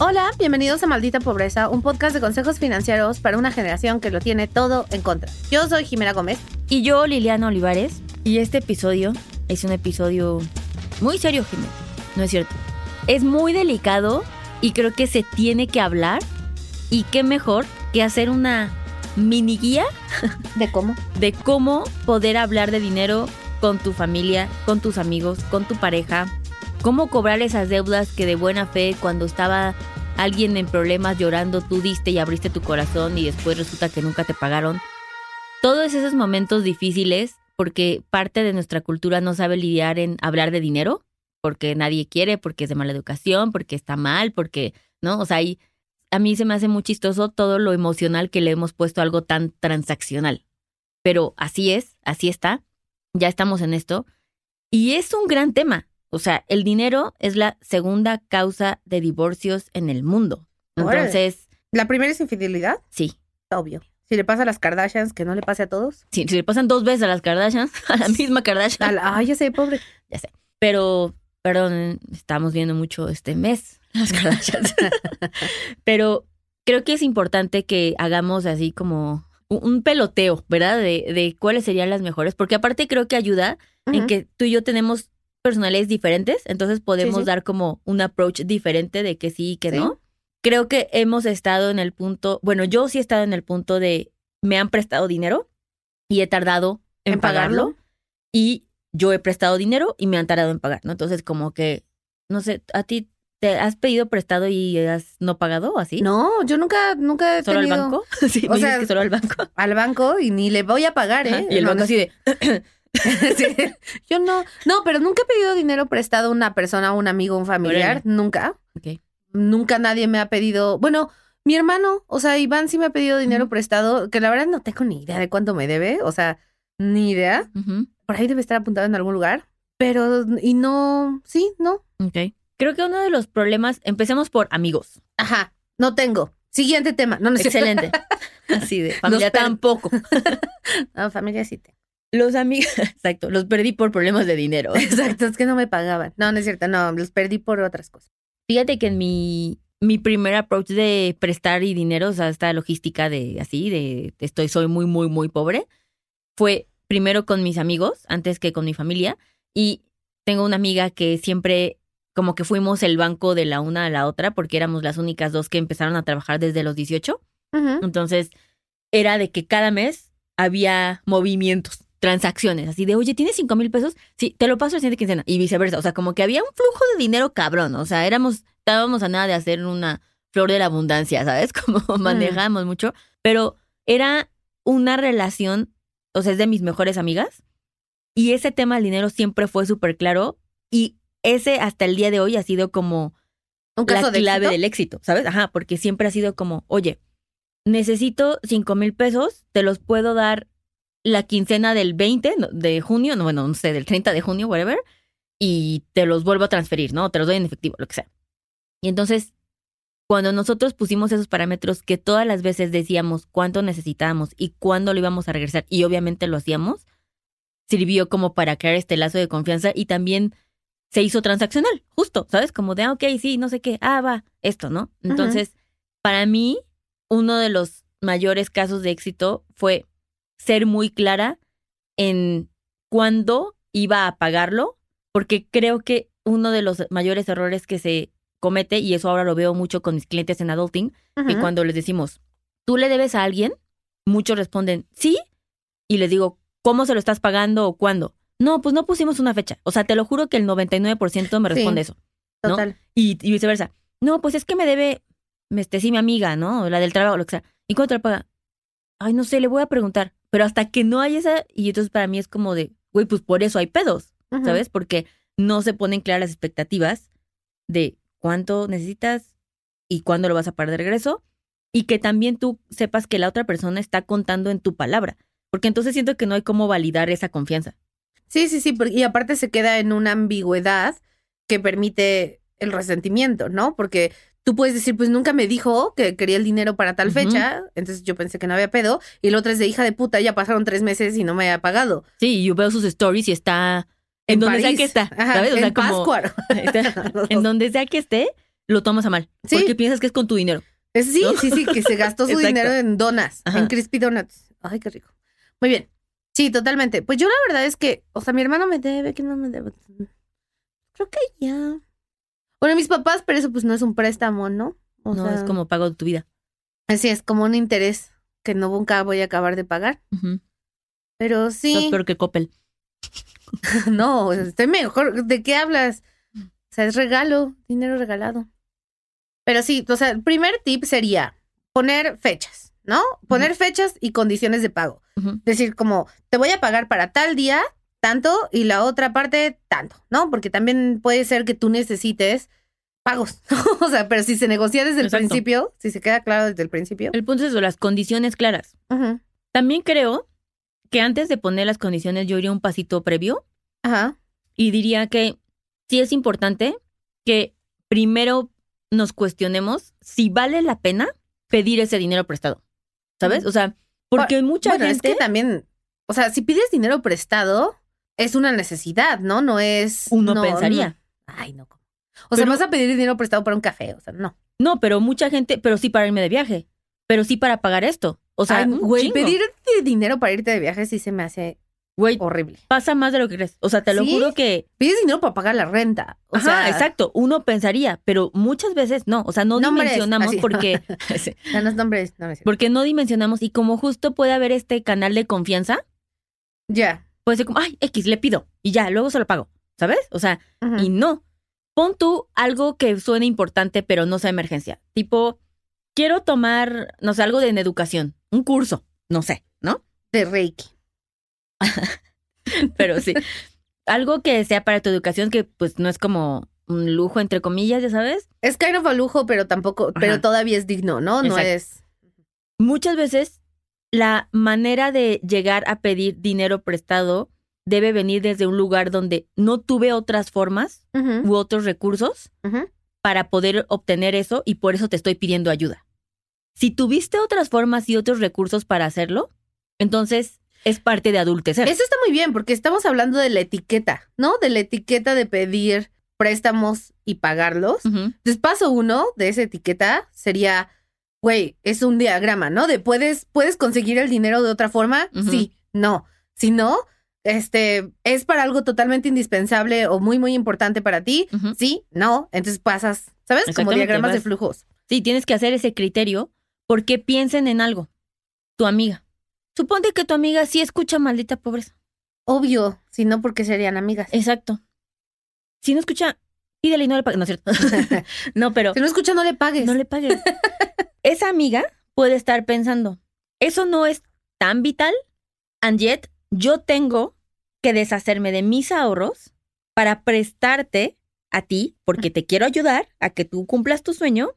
Hola, bienvenidos a Maldita Pobreza, un podcast de consejos financieros para una generación que lo tiene todo en contra. Yo soy Jimena Gómez. Y yo, Liliana Olivares. Y este episodio es un episodio muy serio, Jimena. No es cierto. Es muy delicado y creo que se tiene que hablar. Y qué mejor que hacer una mini guía ¿De cómo? de cómo poder hablar de dinero con tu familia, con tus amigos, con tu pareja, cómo cobrar esas deudas que de buena fe cuando estaba alguien en problemas llorando tú diste y abriste tu corazón y después resulta que nunca te pagaron. Todos esos momentos difíciles porque parte de nuestra cultura no sabe lidiar en hablar de dinero, porque nadie quiere, porque es de mala educación, porque está mal, porque, ¿no? O sea, a mí se me hace muy chistoso todo lo emocional que le hemos puesto a algo tan transaccional. Pero así es, así está, ya estamos en esto. Y es un gran tema. O sea, el dinero es la segunda causa de divorcios en el mundo. Entonces, ¿La primera es infidelidad? sí. Obvio. Si le pasa a las Kardashians, que no le pase a todos. Si, si le pasan dos veces a las Kardashians, a la misma Kardashian, la- Ay, ya sé, pobre. ya sé. Pero, perdón, estamos viendo mucho este mes las Kardashians. Pero creo que es importante que hagamos así como un, peloteo, ¿verdad? De, de cuáles serían las mejores. Porque aparte creo que ayuda en que tú y yo tenemos personalidades diferentes, entonces podemos Sí, sí. dar como un approach diferente de que sí y que Sí. no. Creo que hemos estado en el punto, bueno, yo sí he estado en el punto de me han prestado dinero y he tardado en, ¿En pagarlo? pagarlo y yo he prestado dinero y me han tardado en pagar, ¿no? Entonces como que, no sé, a ti te has pedido prestado y has no pagado o así? No, yo nunca, nunca he ¿Solo al banco? sí, O me sea, que solo al banco. al banco y ni le voy a pagar, ¿eh? y el No, banco así de, Sí. Yo no, no, pero nunca he pedido dinero prestado a una persona, a un amigo, a un familiar, nunca. Nunca nadie me ha pedido, bueno, mi hermano, o sea, Iván sí me ha pedido dinero prestado, que la verdad no tengo ni idea de cuánto me debe, o sea, ni idea. Por ahí debe estar apuntado en algún lugar, pero y no, sí, no. Ok. Creo que uno de los problemas, empecemos por amigos. Ajá, no tengo. Siguiente tema. No, no. Excelente. Así de familia Nos tampoco. No, familia sí tengo. Los amigos, exacto, los perdí por problemas de dinero. Exacto, es que no me pagaban. No, no es cierto, no, los perdí por otras cosas. Fíjate que en mi, mi primer approach de prestar y dinero, o sea, esta logística de así, de estoy, soy muy, muy, muy pobre, fue primero con mis amigos antes que con mi familia. Y tengo una amiga que siempre como que fuimos el banco de la una a la otra porque éramos las únicas dos que empezaron a trabajar desde los 18. Ujú. Entonces, era de que cada mes había movimientos, transacciones, así de, oye, ¿tienes cinco mil pesos? Sí, te lo paso el siguiente quincena. Y viceversa. O sea, como que había un flujo de dinero cabrón. O sea, éramos, estábamos a nada de hacer una flor de la abundancia, ¿sabes? Como manejábamos mucho. Pero era una relación, o sea, es de mis mejores amigas. Y ese tema del dinero siempre fue súper claro. Y ese hasta el día de hoy ha sido como Un caso la de clave éxito. del éxito, ¿sabes? Ajá, porque siempre ha sido como, oye, necesito cinco mil pesos, te los puedo dar la quincena del 20 no, de junio, no, bueno, no sé, del 30 de junio, whatever, y te los vuelvo a transferir, ¿no? Te los doy en efectivo, lo que sea. Y entonces, cuando nosotros pusimos esos parámetros que todas las veces decíamos cuánto necesitábamos y cuándo lo íbamos a regresar, y obviamente lo hacíamos, sirvió como para crear este lazo de confianza y también se hizo transaccional, justo, ¿sabes? Como de, ah, ok, sí, no sé qué, ah, va, esto, ¿no? Entonces, para mí, uno de los mayores casos de éxito fue ser muy clara en cuándo iba a pagarlo, porque creo que uno de los mayores errores que se comete, y eso ahora lo veo mucho con mis clientes en adulting, que Ujú. cuando les decimos, ¿tú le debes a alguien? Muchos responden, sí, y les digo, ¿cómo se lo estás pagando o cuándo? No, pues no pusimos una fecha. O sea, te lo juro que el 99% me Sí. responde eso. ¿no? Total. Y, y viceversa. No, pues es que me debe, este, sí, mi amiga, ¿no? La del trabajo, lo que sea. ¿Y cuánto le paga? Ay, no sé, le voy a preguntar. Pero hasta que no hay esa, y entonces para mí es como de, güey, pues por eso hay pedos. ¿sabes? Porque no se ponen claras las expectativas de cuánto necesitas y cuándo lo vas a pagar de regreso. Y que también tú sepas que la otra persona está contando en tu palabra. Porque entonces siento que no hay cómo validar esa confianza. Sí, sí, sí, y aparte se queda en una ambigüedad que permite el resentimiento, ¿no? Porque tú puedes decir, pues nunca me dijo que quería el dinero para tal fecha, entonces yo pensé que no había pedo, y la otra es de hija de puta, ya pasaron tres meses y no me ha pagado. Sí, yo veo sus stories y está en, donde sea que está, Ajá, ¿sabes? O en como está- en donde sea que esté, lo tomas a mal. Sí. Porque piensas que es con tu dinero. Sí, ¿No? sí, sí, que se gastó su dinero en donas, Ajá. en crispy donuts. Ay, qué rico. Muy bien. Sí, totalmente. Pues yo la verdad es que, o sea, mi hermano me debe, que no me debe. Creo que ya. Bueno, mis papás, pero eso pues no es un préstamo, ¿no? O no, sea, es como pago de tu vida. Así es, como un interés que no nunca voy a acabar de pagar. Pero Estás sí. peor que Coppel. No, estoy mejor. ¿De qué hablas? O sea, es regalo, dinero regalado. Pero sí, o sea, el primer tip sería poner fechas, ¿no? Poner fechas y condiciones de pago. Ujú. Decir como, te voy a pagar para tal día, tanto, y la otra parte, tanto, ¿no? Porque también puede ser que tú necesites pagos, o sea, pero si se negocia desde el principio, si se queda claro desde el principio. El punto es eso, las condiciones claras. Ujú. También creo que antes de poner las condiciones yo iría un pasito previo Ajá. y diría que sí es importante que primero nos cuestionemos si vale la pena pedir ese dinero prestado. ¿Sabes? O sea, porque mucha Bueno, es gente que también, o sea, si pides dinero prestado, es una necesidad, ¿no? No es. uno no, pensaría. no. Ay, no. O sea, Pero- vas a pedir dinero prestado para un café, o sea, no. No, pero mucha gente, pero sí para irme de viaje, pero sí para pagar esto. O sea, güey, pedir dinero para irte de viaje sí se me hace Güey, horrible. pasa más de lo que crees. O sea, te lo ¿Sí? juro que Pides dinero para pagar la renta. O Ajá, sea, exacto. Uno pensaría, pero muchas veces no. O sea, no Nombres, dimensionamos así. porque, Danos nombres. No, cierto. porque no dimensionamos y como justo puede haber este canal de confianza, Ya. Puede ser como, ay, X, le pido y ya, luego se lo pago. ¿Sabes? O sea, y no. Pon tú algo que suene importante, pero no sea emergencia. Tipo, quiero tomar, no sé, algo de en educación, un curso, no sé, ¿no? De Reiki. Pero sí. algo que sea para tu educación que pues no es como un lujo, entre comillas, ya sabes. Es kind of a lujo, pero tampoco, pero todavía es digno, ¿no? No es. muchas veces la manera de llegar a pedir dinero prestado debe venir desde un lugar donde no tuve otras formas u otros recursos para poder obtener eso y por eso te estoy pidiendo ayuda. Si tuviste otras formas y otros recursos para hacerlo, entonces es parte de adultecer. Eso está muy bien, porque estamos hablando de la etiqueta, ¿no? De la etiqueta de pedir préstamos y pagarlos. Ujú. Entonces, paso uno de esa etiqueta sería, güey, es un diagrama, ¿no? De puedes, puedes conseguir el dinero de otra forma, sí, no. Si no, este, es para algo totalmente indispensable o muy, muy importante para ti, sí, no. Entonces pasas, ¿sabes? Como diagramas de flujos. Sí, tienes que hacer ese criterio porque piensen en algo. Tu amiga. Suponte que tu amiga sí escucha maldita pobreza. Obvio, si no, porque serían amigas. Exacto. Si no escucha, pídele y no le pagues. No es cierto. no, pero Si no escucha, no le pagues. no le pagues. Esa amiga puede estar pensando, eso no es tan vital, and yet yo tengo que deshacerme de mis ahorros para prestarte a ti, porque te quiero ayudar a que tú cumplas tu sueño,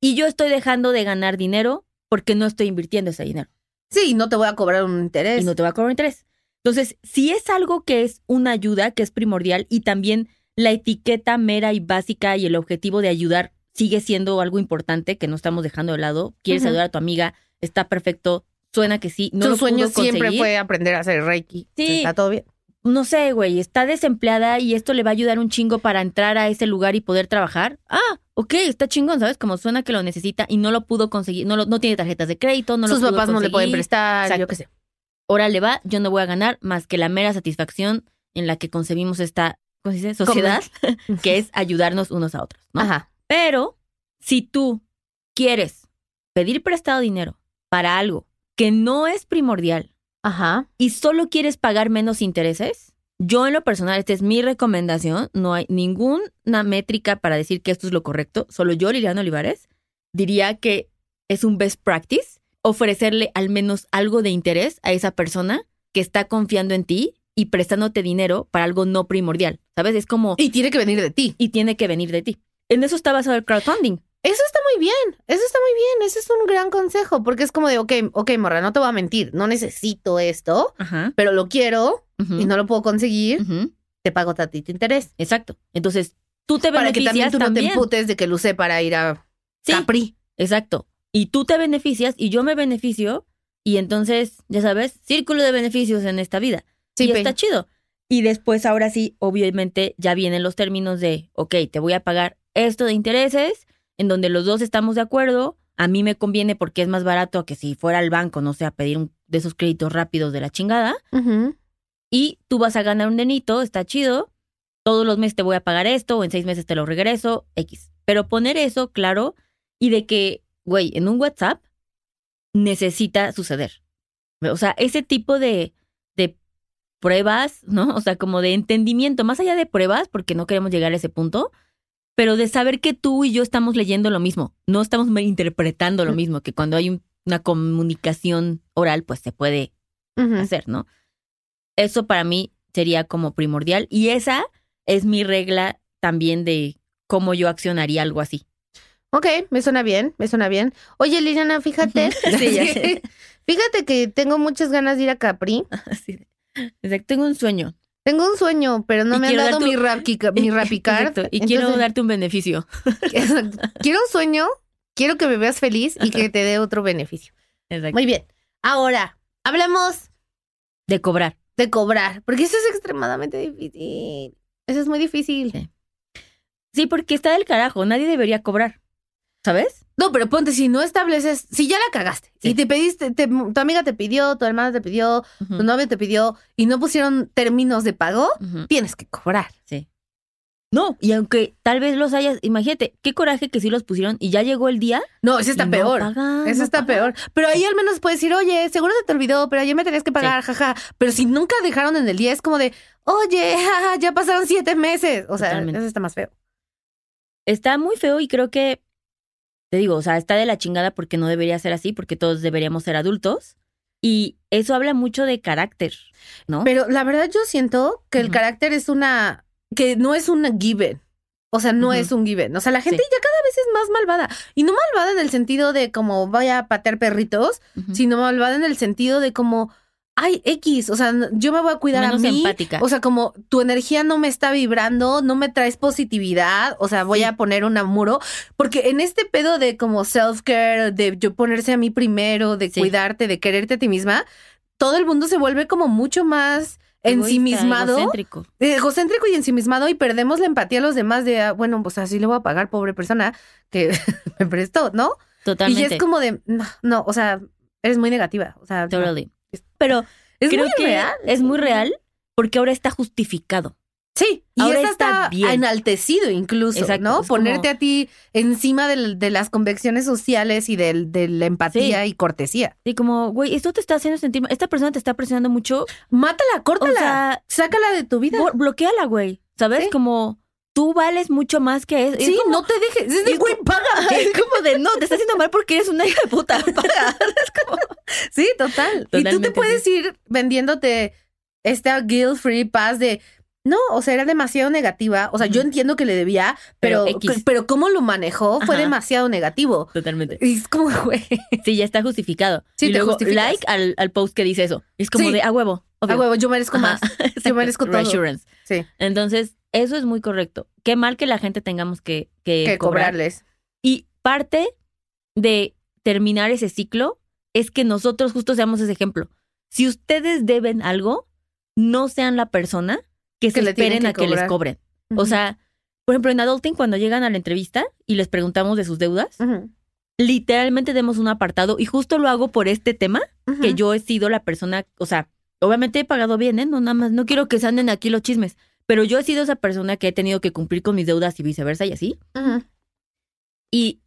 y yo estoy dejando de ganar dinero porque no estoy invirtiendo ese dinero Sí, no te voy a cobrar un interés. y no te va a cobrar interés. Entonces, si es algo que es una ayuda, que es primordial, y también la etiqueta mera y básica y el objetivo de ayudar sigue siendo algo importante que no estamos dejando de lado. Quieres ayudar a tu amiga, está perfecto, suena que sí. No lo sueño siempre conseguir. fue aprender a hacer Reiki. Sí. Está todo bien. No sé, güey, está desempleada y esto le va a ayudar un chingo para entrar a ese lugar y poder trabajar. Ah, ok, está chingón, ¿sabes? Como suena que lo necesita y no lo pudo conseguir, no, lo- no tiene tarjetas de crédito, no Sus lo pudo papás no le pueden conseguir. prestar, Exacto. yo qué sé. ahora le va, yo no voy a ganar más que la mera satisfacción en la que concebimos esta ¿cómo se dice? sociedad, que es ayudarnos unos a otros. ¿no? Ajá. Pero si tú quieres pedir prestado dinero para algo que no es primordial Ajá. y solo quieres pagar menos intereses, yo en lo personal, esta es mi recomendación, no hay ninguna métrica para decir que esto es lo correcto, solo yo, Liliana Olivares, diría que es un best practice ofrecerle al menos algo de interés a esa persona que está confiando en ti y prestándote dinero para algo no primordial, ¿sabes? Es como, Y tiene que venir de ti. y tiene que venir de ti. En eso está basado el crowdfunding. Eso está muy bien. Eso está muy bien. Ese es un gran consejo. Porque es como de, ok, ok, morra, no te voy a mentir. No necesito esto, Ajá. pero lo quiero y no lo puedo conseguir. ujú, Te pago tantito interés. Exacto. Entonces, tú te Para que beneficias también tú no te emputes de que lo usé para ir a Sí, Capri. Exacto. Y tú te beneficias y yo me beneficio y entonces, ya sabes, círculo de beneficios en esta vida. Sí, y está chido. Y después, ahora sí, obviamente, ya vienen los términos de, ok, te voy a pagar esto de intereses en donde los dos estamos de acuerdo, a mí me conviene porque es más barato que si fuera al banco, no sé, a pedir un de esos créditos rápidos de la chingada, y tú vas a ganar un denito, está chido, todos los meses te voy a pagar esto, o en seis meses te lo regreso, X. Pero poner eso claro y de que, güey, en un WhatsApp necesita suceder. O sea, ese tipo de, de pruebas, ¿no? O sea, como de entendimiento, más allá de pruebas, porque no queremos llegar a ese punto, pero de saber que tú y yo estamos leyendo lo mismo, no estamos interpretando lo mismo, que cuando hay un- una comunicación oral, pues se puede hacer, ¿no? Eso para mí sería como primordial y esa es mi regla también de cómo yo accionaría algo así. Ok, me suena bien, me suena bien. Oye, Liliana, fíjate. Sí, ya sé. Fíjate que tengo muchas ganas de ir a Capri. Así de- Exacto, tengo un sueño. Tengo un sueño, pero no Y me han dado mi, Rappi- mi Rapicard. Exacto, Y quiero darte un beneficio. Quiero un sueño, quiero que me veas feliz y que te dé otro beneficio. Exacto. Muy bien. Ahora, hablemos De cobrar. de cobrar, porque eso es extremadamente difícil. Eso es muy difícil. Sí. Sí, porque está del carajo. Nadie debería cobrar. ¿Sabes? No, pero ponte, si no estableces, si ya la cagaste Sí. y te pediste, te- tu amiga te pidió, tu hermana te pidió, tu novio te pidió y no pusieron términos de pago, tienes que cobrar. Sí. No, y aunque tal vez los hayas, imagínate, qué coraje que sí los pusieron y ya llegó el día. No, eso está no peor. pagan, Eso no está pagan. peor. Pero ahí al menos puedes decir, oye, seguro se te olvidó, pero ayer me tenías que pagar, jaja. Pero si nunca dejaron en el día, es como de, oye, jaja, ya pasaron siete meses. O sea, Totalmente. eso está más feo. está muy feo y creo que, te digo, o sea, está de la chingada porque no debería ser así, porque todos deberíamos ser adultos. Y eso habla mucho de carácter, ¿no? Pero la verdad yo siento que el carácter es una, que no es una given. O sea, no es un given. O sea, la gente Sí. ya cada vez es más malvada. Y no malvada en el sentido de como vaya a patear perritos, sino malvada en el sentido de como, ay, X, o sea, yo me voy a cuidar Menos a mí. empática. O sea, como tu energía no me está vibrando, no me traes positividad, o sea, voy Sí. a poner un muro, porque en este pedo de como self-care, de yo ponerse a mí primero, de Sí. cuidarte, de quererte a ti misma, todo el mundo se vuelve como mucho más Egoísta, ensimismado, egocéntrico. egocéntrico y ensimismado y perdemos la empatía a los demás de, ah, bueno, pues así le voy a pagar, pobre persona que me prestó, ¿no? Totalmente. Y es como de, no, no, o sea, eres muy negativa, o sea. Totally. Pero es creo muy que real. es muy real porque ahora está justificado. Sí, y Ahora está está bien. enaltecido incluso, Exacto, ¿no? como- Ponerte a ti encima de, las convecciones sociales y del- de, la empatía y cortesía. Y como, güey, esto te está haciendo sentir. Esta persona te está presionando mucho. Mátala, O córtala, sea, sácala de tu vida. bloqueala, güey. ¿Sabes? Sí. Como tú vales mucho más que eso. sí, no te dejes. Es de, güey, paga. Es como de, no, te está haciendo mal porque eres una hija de puta. Paga. Es como, Sí, total. y tú te puedes ir vendiéndote esta guilt free paz de no, o sea, era demasiado negativa. O sea, yo entiendo que le debía, pero, Pero X. pero cómo lo manejó fue Ajá. demasiado negativo. Totalmente. Y es como, güey, Sí, ya está justificado. Sí, y te luego justificas. like al, al post que dice eso. Es como Sí. de a huevo. a huevo, yo merezco Ajá, más. exacto. merezco todo. Reassurance. Sí, Entonces, eso es muy correcto. Qué mal que la gente tengamos que, que, que cobrar. cobrarles. Y parte de terminar ese ciclo es que nosotros justo seamos ese ejemplo. Si ustedes deben algo, no sean la persona que se Que esperen que a que les cobren. O sea, por ejemplo, en Adulting, cuando llegan a la entrevista y les preguntamos de sus deudas, literalmente demos un apartado y justo lo hago por este tema, que yo he sido la persona, o sea, obviamente he pagado bien, ¿eh? No, nada más, no quiero que se anden aquí los chismes, pero yo he sido esa persona que he tenido que cumplir con mis deudas y viceversa y así. Y,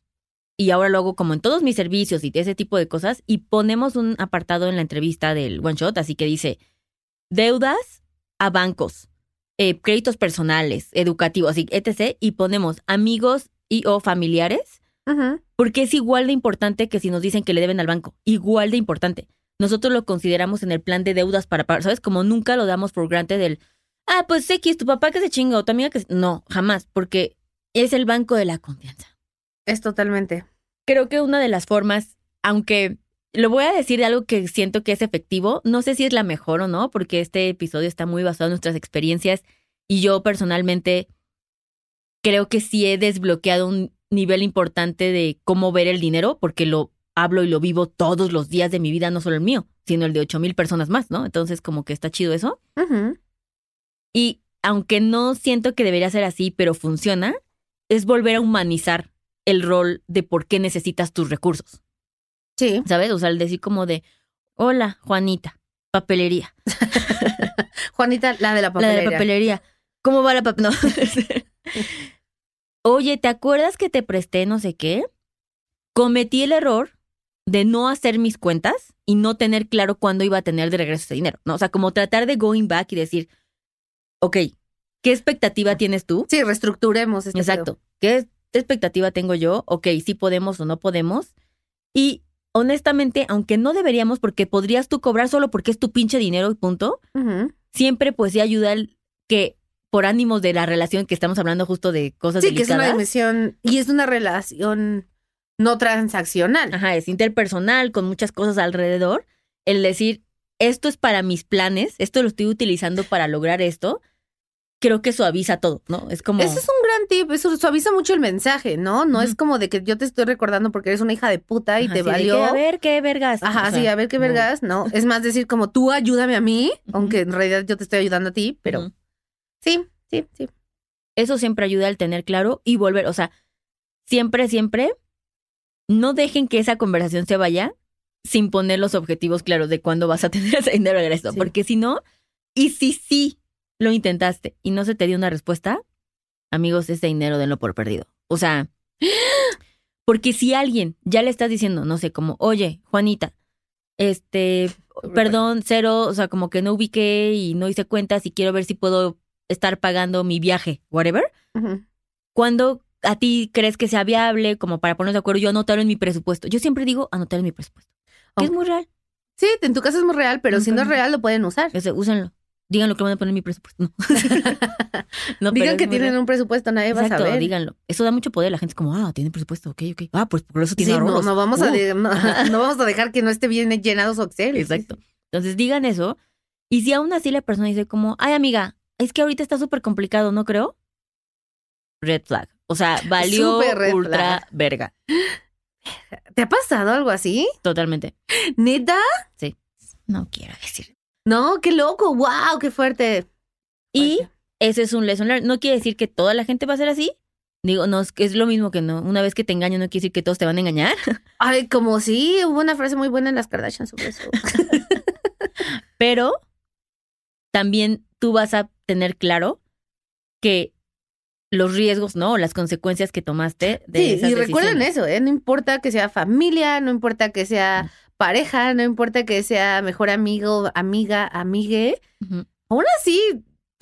y ahora lo hago como en todos mis servicios y ese tipo de cosas. Y ponemos un apartado en la entrevista del One Shot, así que dice deudas a bancos, eh, créditos personales, educativos, así, etc. Y ponemos amigos y o familiares, porque es igual de importante que si nos dicen que le deben al banco. Igual de importante. Nosotros lo consideramos en el plan de deudas para pagar, ¿sabes? Como nunca lo damos por granted del, ah, pues X, tu papá que se chinga o tu amiga que se... No, jamás, porque es el banco de la confianza Es totalmente. creo que una de las formas, aunque lo voy a decir de algo que siento que es efectivo, no sé si es la mejor o no, porque este episodio está muy basado en nuestras experiencias y yo personalmente creo que sí he desbloqueado un nivel importante de cómo ver el dinero, porque lo hablo y lo vivo todos los días de mi vida, no solo el mío, sino el de ocho mil personas más, ¿no? Entonces como que está chido eso. Ujú. Y aunque no siento que debería ser así, pero funciona, es volver a humanizar el rol de por qué necesitas tus recursos. Sí. ¿Sabes? O sea, el decir como de, hola, Juanita, papelería. Juanita, la de la La papelería. de la papelería. ¿Cómo va la papelería? No. Oye, ¿te acuerdas que te presté no sé qué? Cometí el error de no hacer mis cuentas y no tener claro cuándo iba a tener de regreso ese dinero, ¿no? O sea, como tratar de going back y decir, ok, ¿qué expectativa tienes tú? Sí, reestructuremos este Exacto. ¿Qué expectativa tengo yo? Ok, si podemos o no podemos. Y honestamente, aunque no deberíamos, porque podrías tú cobrar solo porque es tu pinche dinero y punto, siempre pues sí ayuda el que por ánimos de la relación que estamos hablando justo de cosas Sí, que es una dimensión y es una relación no transaccional. Ajá, es interpersonal con muchas cosas alrededor. El decir, esto es para mis planes, esto lo estoy utilizando para lograr esto, creo que suaviza todo, ¿no? Es como... Ese es un gran tip, eso suaviza mucho el mensaje, ¿no? No es como de que yo te estoy recordando porque eres una hija de puta y Ajá, te sí, de valió. que, a ver, qué vergas. Ajá, O sea, sí, a ver qué vergas, ¿no? Es más decir como tú ayúdame a mí, aunque en realidad yo te estoy ayudando a ti, pero sí, sí, sí. Eso siempre ayuda al tener claro y volver, o sea, siempre, siempre, no dejen que esa conversación se vaya sin poner los objetivos claros de cuándo vas a tener ese dinero de regreso. Sí. Porque si no, y si sí lo intentaste y no se te dio una respuesta, amigos, ese dinero denlo por perdido. O sea, porque si alguien ya le estás diciendo, no sé, como, oye, Juanita, este, perdón, cero, o sea, como que no ubiqué y no hice cuentas y quiero ver si puedo estar pagando mi viaje, whatever. Ujú. ¿Cuándo a ti crees que sea viable como para ponernos de acuerdo? Yo anotarlo en mi presupuesto. Yo siempre digo anotar en mi presupuesto. Que es muy real. Sí, en tu caso es muy real, pero si no es real lo pueden usar. Ese, úsenlo. Digan lo que van a poner en mi presupuesto. No. No, Digan que tienen un presupuesto, nadie va a Exacto, saber. díganlo. Eso da mucho poder. La gente es como, ah, tiene presupuesto, ok, ok. Ah, pues por eso Sí, tiene no, ahorros. no vamos a de- no, no vamos a dejar que no esté bien llenado su Excel. Exacto. Entonces digan eso. Y si aún así la persona dice como, ay amiga, es que ahorita está súper complicado, ¿no creo? Red flag. O sea, valió ultra flag. verga. ¿Te ha pasado algo así? Totalmente. ¿Neta? No quiero decir. No, qué loco, wow, qué fuerte. Y ese es un lesson learned. No quiere decir que toda la gente va a ser así. Digo, no, es, que es lo mismo que no. Una vez que te engañan, no quiere decir que todos te van a engañar. Ay, como sí, hubo una frase muy buena en las Kardashian sobre eso. Pero también tú vas a tener claro que los riesgos, ¿no? Las consecuencias que tomaste de Sí, esas y recuerden decisiones. eso, ¿eh? No importa que sea familia, no importa que Mm. sea pareja, no importa que sea mejor amigo, amiga, amigue. Aún así,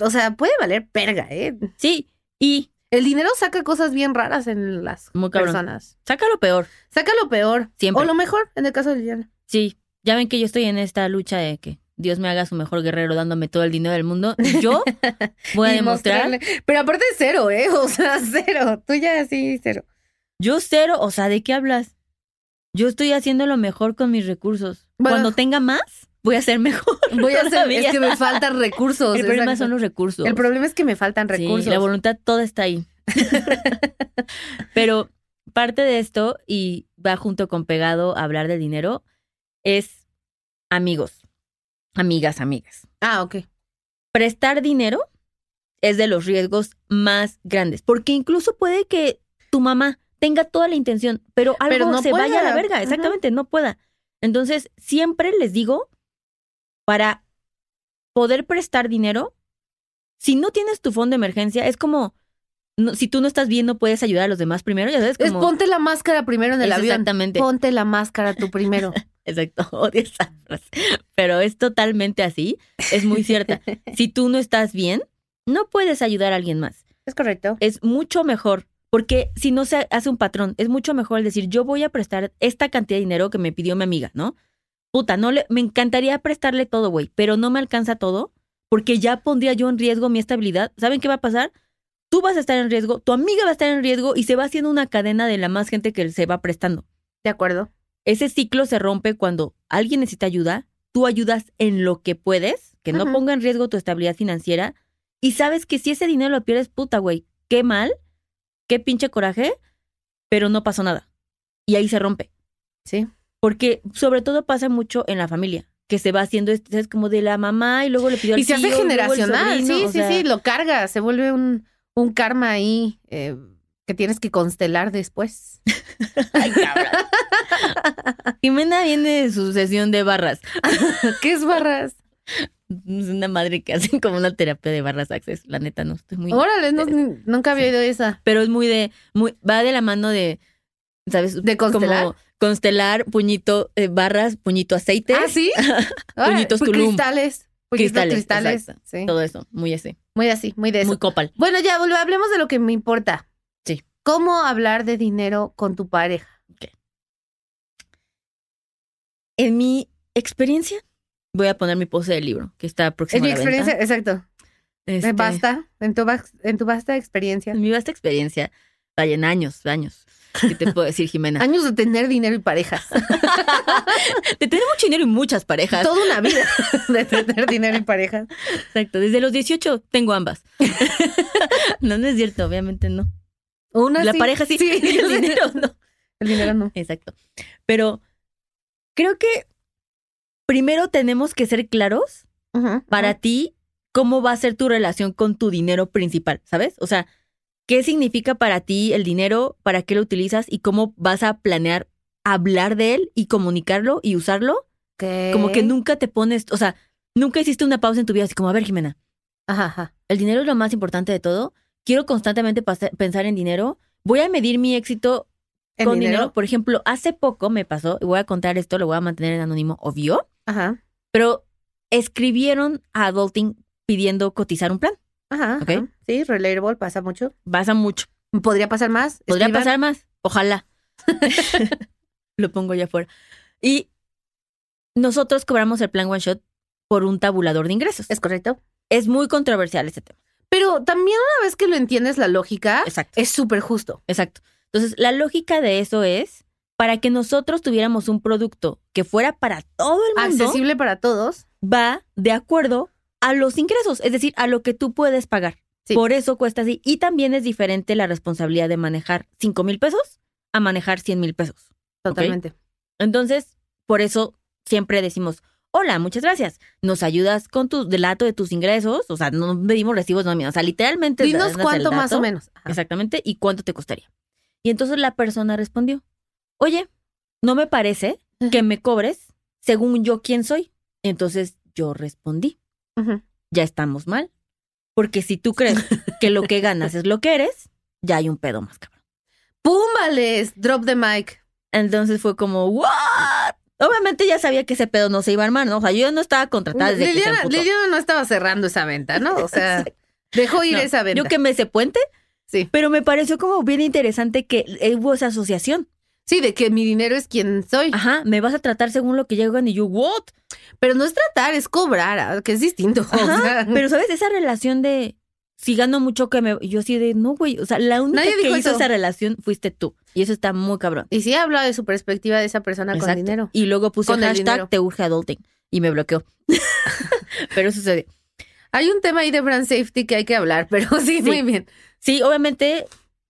o sea, puede valer perga, ¿eh? Sí, y El dinero saca cosas bien raras en las Muy personas. saca lo peor. Saca lo peor. Siempre. O lo mejor, en el caso de Liliana. Sí, ya ven que yo estoy en esta lucha de que Dios me haga su mejor guerrero dándome todo el dinero del mundo. Yo voy a demostrar, mostrarle- Pero aparte cero, ¿eh? O sea, cero. Tú ya sí, cero. yo cero, o sea, ¿de qué hablas? Yo estoy haciendo lo mejor con mis recursos. Bueno. Cuando tenga más, voy a hacer mejor. Voy a hacer, todavía. es que me faltan recursos. El problema exacto. son los recursos. El problema es que me faltan Sí, recursos. la voluntad toda está ahí. Pero parte de esto, y va junto con pegado a hablar de dinero, es amigos, amigas, amigas. Ah, ok. Prestar dinero es de los riesgos más grandes, porque incluso puede que tu mamá tenga toda la intención, pero algo Pero no se vaya a la verga, Ajá. exactamente, no pueda. Entonces, siempre les digo, para poder prestar dinero, si no tienes tu fondo de emergencia, es como, no- si tú no estás bien, no puedes ayudar a los demás primero, ya sabes, Es como... ponte la máscara primero en el es avión. Exactamente, Ponte la máscara tú primero. exacto, odio esa frase. Pero es totalmente así, es muy cierta. si tú no estás bien, no puedes ayudar a alguien más. es correcto. es mucho mejor. Porque si no se hace un patrón, es mucho mejor el decir, yo voy a prestar esta cantidad de dinero que me pidió mi amiga, ¿no? Puta, no le, me encantaría prestarle todo, güey, pero no me alcanza todo porque ya pondría yo en riesgo mi estabilidad. ¿Saben qué va a pasar? Tú vas a estar en riesgo, tu amiga va a estar en riesgo y se va haciendo una cadena de la más gente que se va prestando. De acuerdo. Ese ciclo se rompe cuando alguien necesita ayuda, tú ayudas en lo que puedes, que no ponga en riesgo tu estabilidad financiera, y sabes que si ese dinero lo pierdes, puta, güey, qué mal, qué pinche coraje, pero no pasó nada. Y ahí se rompe. Sí. Porque sobre todo pasa mucho en la familia, que se va haciendo, esto, es como de la mamá y luego le pidió al Y se hace tío, generacional. sobrino, Sí, o sí, sea, sí. Lo carga. Se vuelve un, un karma ahí. eh, que tienes que constelar después. Ay, cabrón. Jimena viene de su sesión de barras. ¿Qué es barras? Es una madre que hacen como una terapia de barras access. La neta, no estoy muy. Órale, no, ni- nunca había Sí. oído esa. Pero es muy de. muy Va de la mano de. ¿Sabes? ¿De constelar? Como constelar, puñito, eh, barras, puñito aceite. ¿Ah, sí? Puñitos pues Tulum. cristales. Cristales, cristales. Sí. Todo eso. Muy ese. Muy así, muy de eso. Muy copal. Bueno, ya hablemos de lo que me importa. Sí. ¿Cómo hablar de dinero con tu pareja? En mi experiencia, voy a poner mi pose del libro, que está Es próximo mi a la venta. experiencia, exacto. Este, Basta, en tu, en tu vasta experiencia. En mi vasta experiencia, vaya en años, años. ¿Qué te puedo decir, Jimena? Años de tener dinero y parejas. de tener mucho dinero y muchas parejas. Toda una vida de tener dinero y parejas. Exacto. Desde los 18 tengo ambas. no, no es cierto, obviamente no. Una La sí. pareja sí, Sí, el dinero no. El dinero no. Exacto. Pero creo que primero tenemos que ser claros para ti cómo va a ser tu relación con tu dinero principal, ¿sabes? O sea, ¿qué significa para ti el dinero? ¿Para qué lo utilizas? ¿Y cómo vas a planear hablar de él y comunicarlo y usarlo? Como que nunca te pones, o sea, nunca hiciste una pausa en tu vida así como, a ver, Jimena, Ajá, ajá. el dinero es lo más importante de todo. Quiero constantemente pensar en dinero. Voy a medir mi éxito ¿El con dinero? dinero? Por ejemplo, hace poco me pasó, y voy a contar esto, lo voy a mantener en anónimo, obvio, Ajá. pero escribieron a Adulting pidiendo cotizar un plan. Ajá. Ok. ajá. Sí, relatable, pasa mucho. Pasa mucho. ¿Podría pasar más? Podría Escriban. pasar más. Ojalá. lo pongo ya afuera. Y nosotros cobramos el plan One Shot por un tabulador de ingresos. Es correcto. Es muy controversial ese tema. Pero también una vez que lo entiendes la lógica, Exacto. es súper justo. Exacto. Entonces, la lógica de eso es para que nosotros tuviéramos un producto que fuera para todo el mundo, Accesible para todos. va de acuerdo a los ingresos, es decir, a lo que tú puedes pagar. Sí. Por eso cuesta así. Y también es diferente la responsabilidad de manejar 5 mil pesos a manejar 100 mil pesos. Totalmente. Entonces, por eso siempre decimos, hola, muchas gracias. Nos ayudas con tu delato de tus ingresos. O sea, no pedimos recibos, no, mira, o sea, literalmente. Dinos cuánto más o menos. Ajá. Exactamente. ¿Y cuánto te costaría? Y entonces la persona respondió, oye, no me parece que me cobres según yo quién soy. Entonces yo respondí, ya estamos mal. Porque si tú crees que lo que ganas es lo que eres, ya hay un pedo más cabrón. ¡Púmbales! Drop the mic. Entonces fue como, ¿what? Obviamente ya sabía que ese pedo no se iba a armar, ¿no? O sea, yo no estaba contratada desde que se Liliana. Liliana no estaba cerrando esa venta, ¿no? O sea, dejó ir No, esa venta. Yo quemé ese puente, Sí. pero me pareció como bien interesante que eh, hubo esa asociación. Sí, de que mi dinero es quien soy. Ajá, me vas a tratar según lo que llegan y yo, ¿what? Pero no es tratar, es cobrar, ah, que es distinto. o Ajá, sea, pero ¿sabes? Esa relación de si gano mucho que me... Yo así de, no, güey. O sea, la única Nadie que hizo eso. esa relación fuiste tú. Y eso está muy cabrón. Y sí habla de su perspectiva de esa persona con Exacto. dinero. Y luego puse Con el hashtag te urge adulting. Y me bloqueó. pero sucedió. Hay un tema ahí de brand safety que hay que hablar, pero sí, Sí. muy bien. Sí, obviamente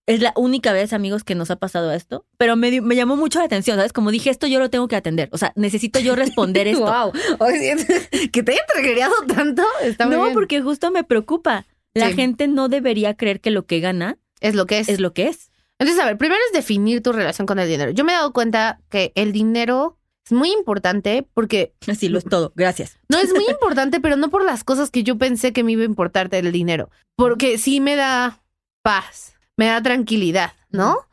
es la única vez, amigos, que nos ha pasado esto. Pero me, me llamó mucho la atención, ¿sabes? Como dije, esto yo lo tengo que atender. O sea, necesito yo responder esto. Wow. Que te haya entregueado tanto. Está muy no, bien. porque justo me preocupa. La Sí. gente no debería creer que lo que gana es lo que es. es lo que es. Entonces, a ver, primero es definir tu relación con el dinero. Yo me he dado cuenta que el dinero es muy importante porque Así lo es todo. Gracias. no es muy importante, pero no por las cosas que yo pensé que me iba a importar el dinero. Porque sí me da paz, me da tranquilidad, ¿no?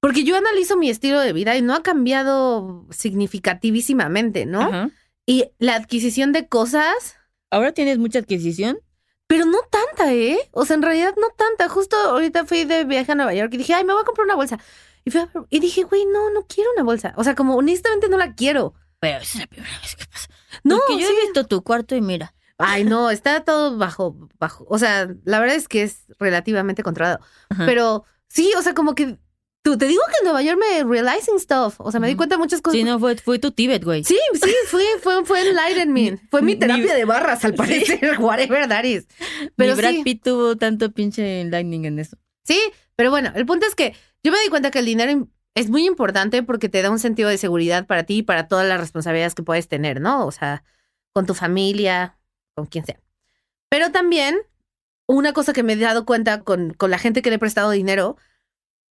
Porque yo analizo mi estilo de vida y no ha cambiado significativísimamente, ¿no? Ajá. Y la adquisición de cosas Ahora tienes mucha adquisición. Pero no tanta, ¿eh? O sea, en realidad no tanta. Justo ahorita fui de viaje a Nueva York y dije, ay, me voy a comprar una bolsa. Y, fui a- y dije, güey, no, no quiero una bolsa. O sea, como honestamente no la quiero. Pero es la primera vez que pasa. No, Porque yo sí. he visto tu cuarto y mira. Ay, no, está todo bajo, bajo. O sea, la verdad es que es relativamente controlado. Ajá. Pero sí, o sea, como que tú te digo que en Nueva York me realizing stuff. O sea, me di cuenta de muchas cosas. Sí, no, fue, fue tu Tíbet, güey. Sí, sí, fue, fue, fue enlightenment. Fue mi terapia de barras, al parecer. Whatever that is. Pero Ni Brad sí. Pitt tuvo tanto pinche lightning en eso. Sí, pero bueno, el punto es que yo me di cuenta que el dinero es muy importante porque te da un sentido de seguridad para ti y para todas las responsabilidades que puedes tener, ¿no? O sea, con tu familia, con quien sea. Pero también, una cosa que me he dado cuenta con, con la gente que le he prestado dinero,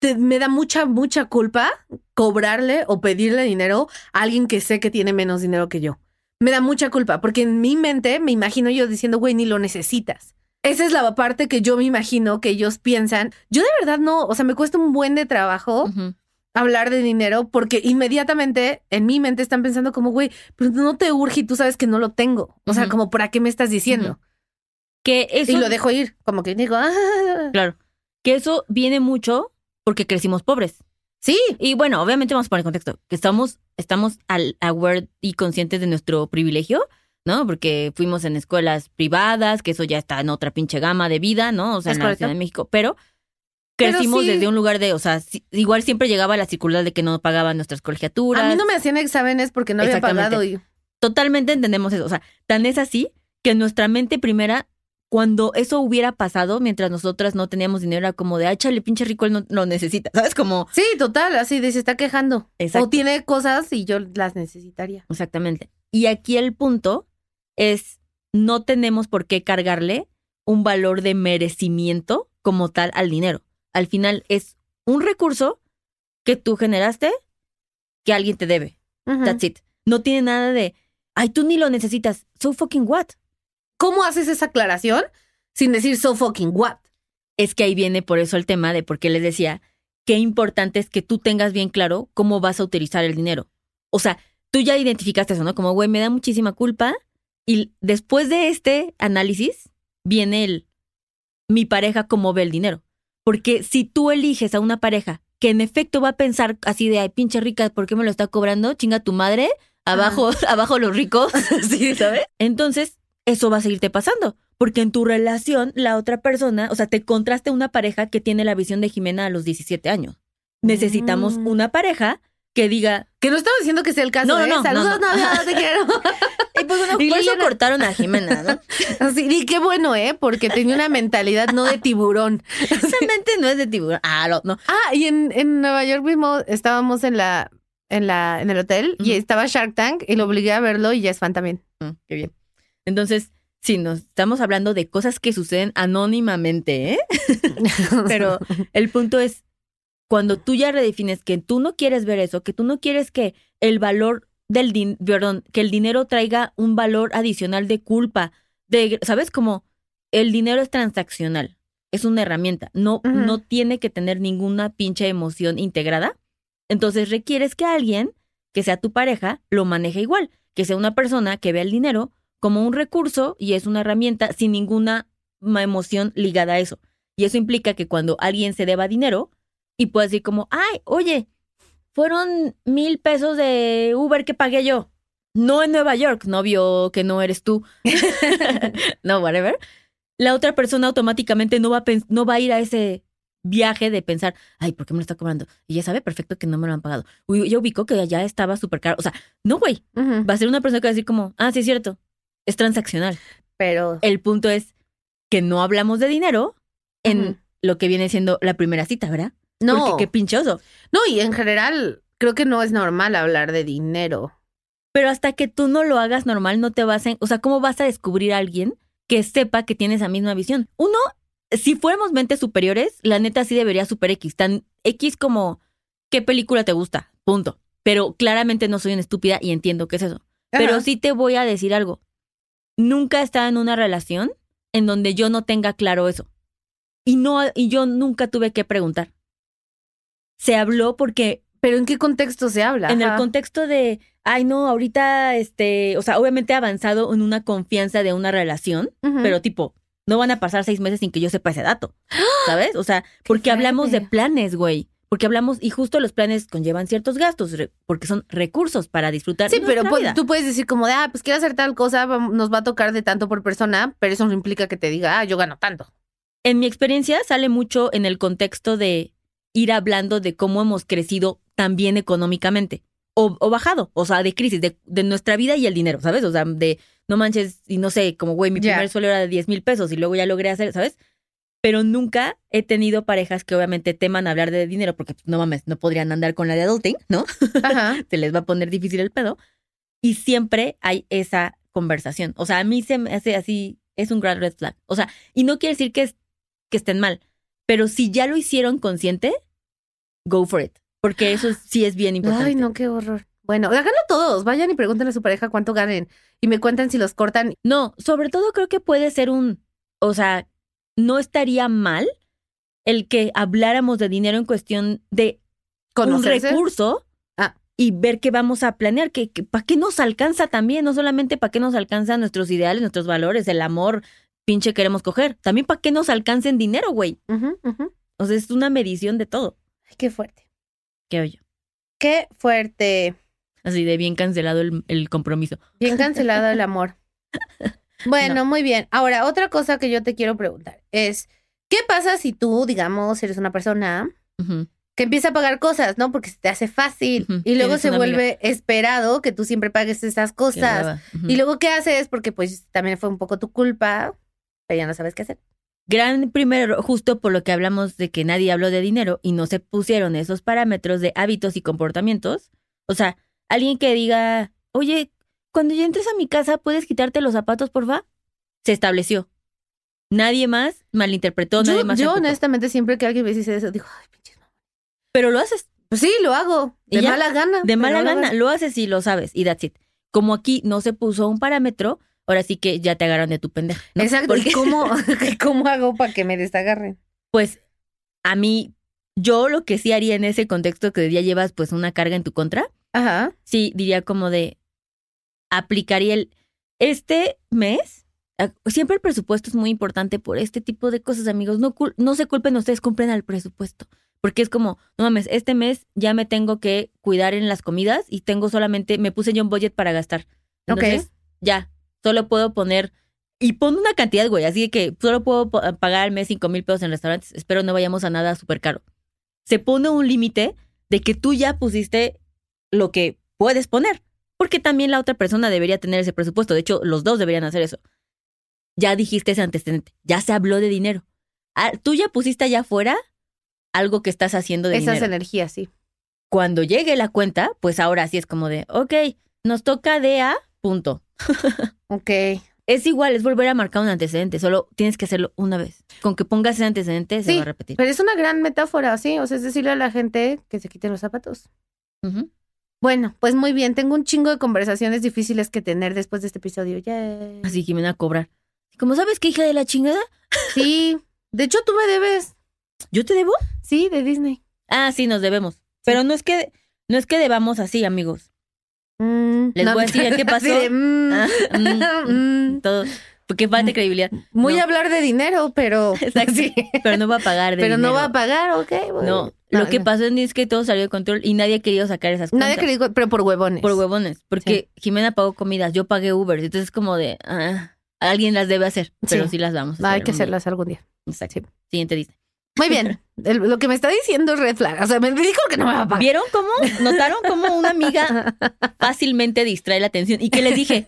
te- me da mucha, mucha culpa cobrarle o pedirle dinero a alguien que sé que tiene menos dinero que yo. Me da mucha culpa porque en mi mente me imagino yo diciendo, güey, ni lo necesitas. Esa es la parte que yo me imagino que ellos piensan. Yo de verdad no, o sea, me cuesta un buen de trabajo. Hablar de dinero porque inmediatamente en mi mente están pensando como, güey, pero no te urge y tú sabes que no lo tengo. O sea, como, ¿para qué me estás diciendo? Que eso, Y lo dejo ir, como que digo, ah, claro, que eso viene mucho porque crecimos pobres. sí, Y bueno, obviamente vamos a poner contexto, que estamos, estamos al aware y conscientes de nuestro privilegio, ¿no? Porque fuimos en escuelas privadas, que eso ya está en otra pinche gama de vida, ¿no? O sea, Es en la. Ciudad de México, Pero crecimos sí. desde un lugar de, o sea, igual siempre llegaba la circularidad de que no pagaban nuestras colegiaturas. a mí no me hacían exámenes porque no había pagado y Totalmente entendemos eso, o sea, tan es así que nuestra mente primera cuando eso hubiera pasado mientras nosotras no teníamos dinero era como de, ay, chale, pinche rico, él no lo necesita, ¿sabes? Como, Sí, total, así de se está quejando. Exacto. O tiene cosas y yo las necesitaría. Exactamente. Y aquí el punto es, no tenemos por qué cargarle un valor de merecimiento como tal al dinero. Al final es un recurso que tú generaste que alguien te debe. That's it. No tiene nada de, ay, tú ni lo necesitas. So fucking what? ¿Cómo haces esa aclaración sin decir so fucking what? Es que ahí viene por eso el tema de por qué les decía qué importante es que tú tengas bien claro cómo vas a utilizar el dinero. O sea, tú ya identificaste eso, ¿no? Como, güey, me da muchísima culpa. Y después de este análisis viene el, mi pareja cómo ve el dinero. Porque si tú eliges a una pareja que en efecto va a pensar así de, ay, pinche rica, ¿por qué me lo está cobrando? Chinga tu madre, abajo, abajo los ricos, sí, ¿sabes? Entonces, eso va a seguirte pasando. Porque en tu relación, la otra persona, o sea, te contraste una pareja que tiene la visión de Jimena a los 17 años. Necesitamos Mm. una pareja que diga, Que no estaba diciendo que sea el caso, No, no, ¿eh? no, Saludos, no, no. te quiero. y pues bueno, Y por eso cortaron a Jimena, ¿no? Así, y qué bueno, ¿eh? Porque tenía una mentalidad no de tiburón. Realmente no es de tiburón. Ah, no, no. Ah, y en, en Nueva York mismo estábamos en la, en la, en el hotel y estaba Shark Tank y lo obligué a verlo y ya es fan también. Mm, qué bien. Entonces, sí, nos estamos hablando de cosas que suceden anónimamente, ¿eh? Pero el punto es, cuando tú ya redefines que tú no quieres ver eso, que tú no quieres que el valor del din perdón, que el dinero traiga un valor adicional de culpa, de, ¿sabes? Como el dinero es transaccional, es una herramienta, no, no tiene que tener ninguna pinche emoción integrada. Entonces requieres que alguien, que sea tu pareja, lo maneje igual, que sea una persona que vea el dinero como un recurso y es una herramienta sin ninguna emoción ligada a eso. Y eso implica que cuando alguien se deba dinero y pueda decir como, ay, oye, fueron mil pesos de Uber que pagué yo. No en Nueva York, novio que no eres tú. no, whatever. La otra persona automáticamente no va, a no va a ir a ese viaje de pensar, ay, ¿por qué me lo está cobrando? Y ya sabe perfecto que no me lo han pagado. Uy, yo ubico que ya estaba súper caro. O sea, no, güey. Va a ser una persona que va a decir como, ah, sí es cierto. Es transaccional. Pero El punto es que no hablamos de dinero en lo que viene siendo la primera cita, ¿verdad? No, Porque qué pinchoso. no, y en general creo que no es normal hablar de dinero. Pero hasta que tú no lo hagas normal, no te vas a... O sea, ¿cómo vas a descubrir a alguien que sepa que tiene esa misma visión? Uno, si fuéramos mentes superiores, la neta sí debería super X. Tan X como, ¿qué película te gusta? Punto. Pero claramente no soy una estúpida y entiendo qué es eso. Pero sí te voy a decir algo. Nunca he estado en una relación en donde yo no tenga claro eso. Y no, y yo nunca tuve que preguntar. Se habló porque Pero ¿en qué contexto se habla? en el contexto de, ay no, ahorita, este, o sea, obviamente he avanzado en una confianza de una relación, pero tipo, no van a pasar seis meses sin que yo sepa ese dato, ¿sabes? O sea, porque hablamos de planes, güey. Porque hablamos, y justo los planes conllevan ciertos gastos, porque son recursos para disfrutar. Sí, pero nuestra pu- vida. tú puedes decir como de, ah, pues quiero hacer tal cosa, nos va a tocar de tanto por persona, pero eso no implica que te diga, ah, yo gano tanto. En mi experiencia sale mucho en el contexto de ir hablando de cómo hemos crecido también económicamente o, o bajado, o sea, de crisis, de, de nuestra vida y el dinero, ¿sabes? O sea, de no manches, y no sé, como güey, mi primer sueldo era de 10 mil pesos y luego ya logré hacer, ¿sabes? Pero nunca he tenido parejas que obviamente teman hablar de dinero porque pues, no mames, no podrían andar con la de adulting, ¿no? Ajá. se les va a poner difícil el pedo. Y siempre hay esa conversación. O sea, a mí se me hace así, es un gran red flag. O sea, y no quiere decir que, es- que estén mal, pero si ya lo hicieron consciente, go for it. Porque eso sí es bien importante. Ay, no, qué horror. Bueno, háganlo todos. Vayan y pregúntenle a su pareja cuánto ganen. Y me cuentan si los cortan. No, sobre todo creo que puede ser un, o sea, no estaría mal el que habláramos de dinero en cuestión de un recurso Ah. y ver qué vamos a planear, que, para qué nos alcanza también, no solamente para qué nos alcanzan nuestros ideales, nuestros valores, el amor, pinche queremos coger, también para qué nos alcancen dinero, güey. O sea, es una medición de todo. Ay, qué fuerte. ¿Qué oye? Qué fuerte. Así de bien cancelado el, el compromiso. Bien cancelado el amor. Bueno, muy bien. Ahora, otra cosa que yo te quiero preguntar es, ¿qué pasa si tú, digamos, eres una persona que empieza a pagar cosas, ¿no? Porque se te hace fácil y luego se amiga. vuelve esperado que tú siempre pagues esas cosas. Y luego, ¿qué haces? Porque pues también fue un poco tu culpa, pero ya no sabes qué hacer. Gran primer error, justo por lo que hablamos de que nadie habló de dinero y no se pusieron esos parámetros de hábitos y comportamientos. O sea, alguien que diga, oye, cuando ya entres a mi casa, ¿puedes quitarte los zapatos, porfa? Se estableció. Nadie más malinterpretó, nadie Yo, más. se yo honestamente siempre que alguien me dice eso, digo, ay, pinches mamá". Pero lo haces Pues sí, lo hago. ¿Y De ya? mala gana. de mala gana. Lo haces y lo sabes. Y that's it. Como aquí no se puso un parámetro, ahora sí que ya te agarran de tu pendejo. ¿no? Exacto. Porque- ¿Y cómo, cómo hago para que me desagarren? Pues a mí, yo lo que sí haría en ese contexto que ya llevas pues una carga en tu contra, Ajá. sí diría como de aplicaría el este mes. Siempre el presupuesto es muy importante por este tipo de cosas, amigos. No, cul- no se culpen ustedes, cumplen al presupuesto. Porque es como, no mames, este mes ya me tengo que cuidar en las comidas y tengo solamente, me puse yo un budget para gastar. Ok. Entonces, ya, solo puedo poner, y pon una cantidad, güey, así que solo puedo pagar al mes cinco mil pesos en restaurantes. Espero no vayamos a nada súper caro. Se pone un límite de que tú ya pusiste lo que puedes poner. Porque también la otra persona debería tener ese presupuesto. De hecho, los dos deberían hacer eso. Ya dijiste ese antecedente. Ya se habló de dinero. Ah, Tú ya pusiste allá afuera algo que estás haciendo de Esas dinero. energías, sí. Cuando llegue la cuenta, pues ahora sí es como de, ok, nos toca de a punto. Ok. Es igual, es volver a marcar un antecedente. Solo tienes que hacerlo una vez. Con que pongas ese antecedente, se Sí, va a repetir. Pero es una gran metáfora, sí. O sea, es decirle a la gente que se quiten los zapatos. Bueno, pues muy bien. Tengo un chingo de conversaciones difíciles que tener después de este episodio. Yay. Así que me van a cobrar. Como sabes que hija de la chingada, Sí. De hecho, tú me debes. yo te debo. Sí, de Disney. Ah, sí, nos debemos. Pero no es que no es que debamos así, amigos. Mm, Les voy a decir qué pasó. de, mm, Ah, mm, mm. Todo. Porque falta credibilidad. Muy No. hablar de dinero, pero. Exacto. Sí. Pero no va a pagar de Pero no dinero. va a pagar, ok. bueno. No, lo que pasó es que todo salió de control y nadie ha querido sacar esas cuentas. Nadie quería, pero por huevones. Por huevones. Porque Jimena pagó comidas, yo pagué Uber. Entonces es como de, ah, alguien las debe hacer. Pero sí, Sí. las vamos a hacer. Hay que hacerlas algún día. Exacto. Sí. Siguiente dice. Muy bien. El- lo que me está diciendo es red flag. O sea, me dijo que no me va a pagar. ¿Vieron cómo? ¿Notaron cómo una amiga fácilmente distrae la atención? ¿Y qué les dije?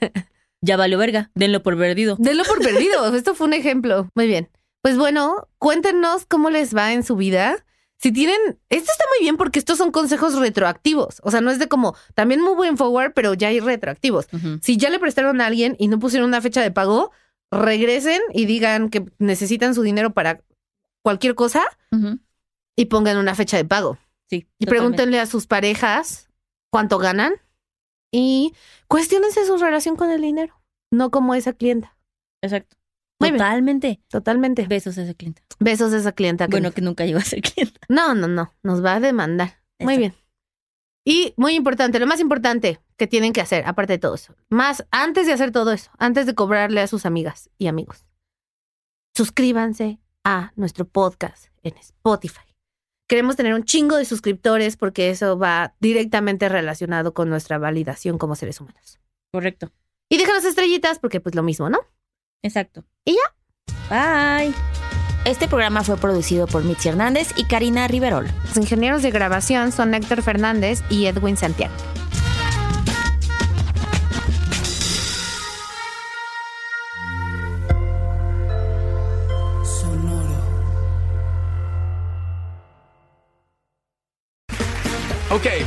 Ya valió verga, denlo por perdido. Denlo por perdido. Esto fue un ejemplo. Muy bien. Pues bueno, cuéntenos cómo les va en su vida. Si tienen, esto está muy bien porque estos son consejos retroactivos. O sea, no es de como, también muy buen forward, pero ya hay retroactivos. Si ya le prestaron a alguien y no pusieron una fecha de pago, regresen y digan que necesitan su dinero para cualquier cosa y pongan una fecha de pago. Sí. Y totalmente. pregúntenle a sus parejas cuánto ganan y cuestionense su relación con el dinero, no como esa clienta. Exacto. Muy bien. Totalmente. Totalmente. Besos a esa clienta. Besos a esa clienta. Bueno, que nunca llegó a ser clienta. No, no, no. Nos va a demandar. Muy bien. Y muy importante, lo más importante que tienen que hacer, aparte de todo eso, más antes de hacer todo eso, antes de cobrarle a sus amigas y amigos, suscríbanse a nuestro podcast en Spotify. Queremos tener un chingo de suscriptores porque eso va directamente relacionado con nuestra validación como seres humanos. Correcto. Y déjanos estrellitas porque pues lo mismo, ¿no? Exacto. Y ya. Bye. Este programa fue producido por Mitzi Hernández y Karina Riverol. Los ingenieros de grabación son Héctor Fernández y Edwin Santiago.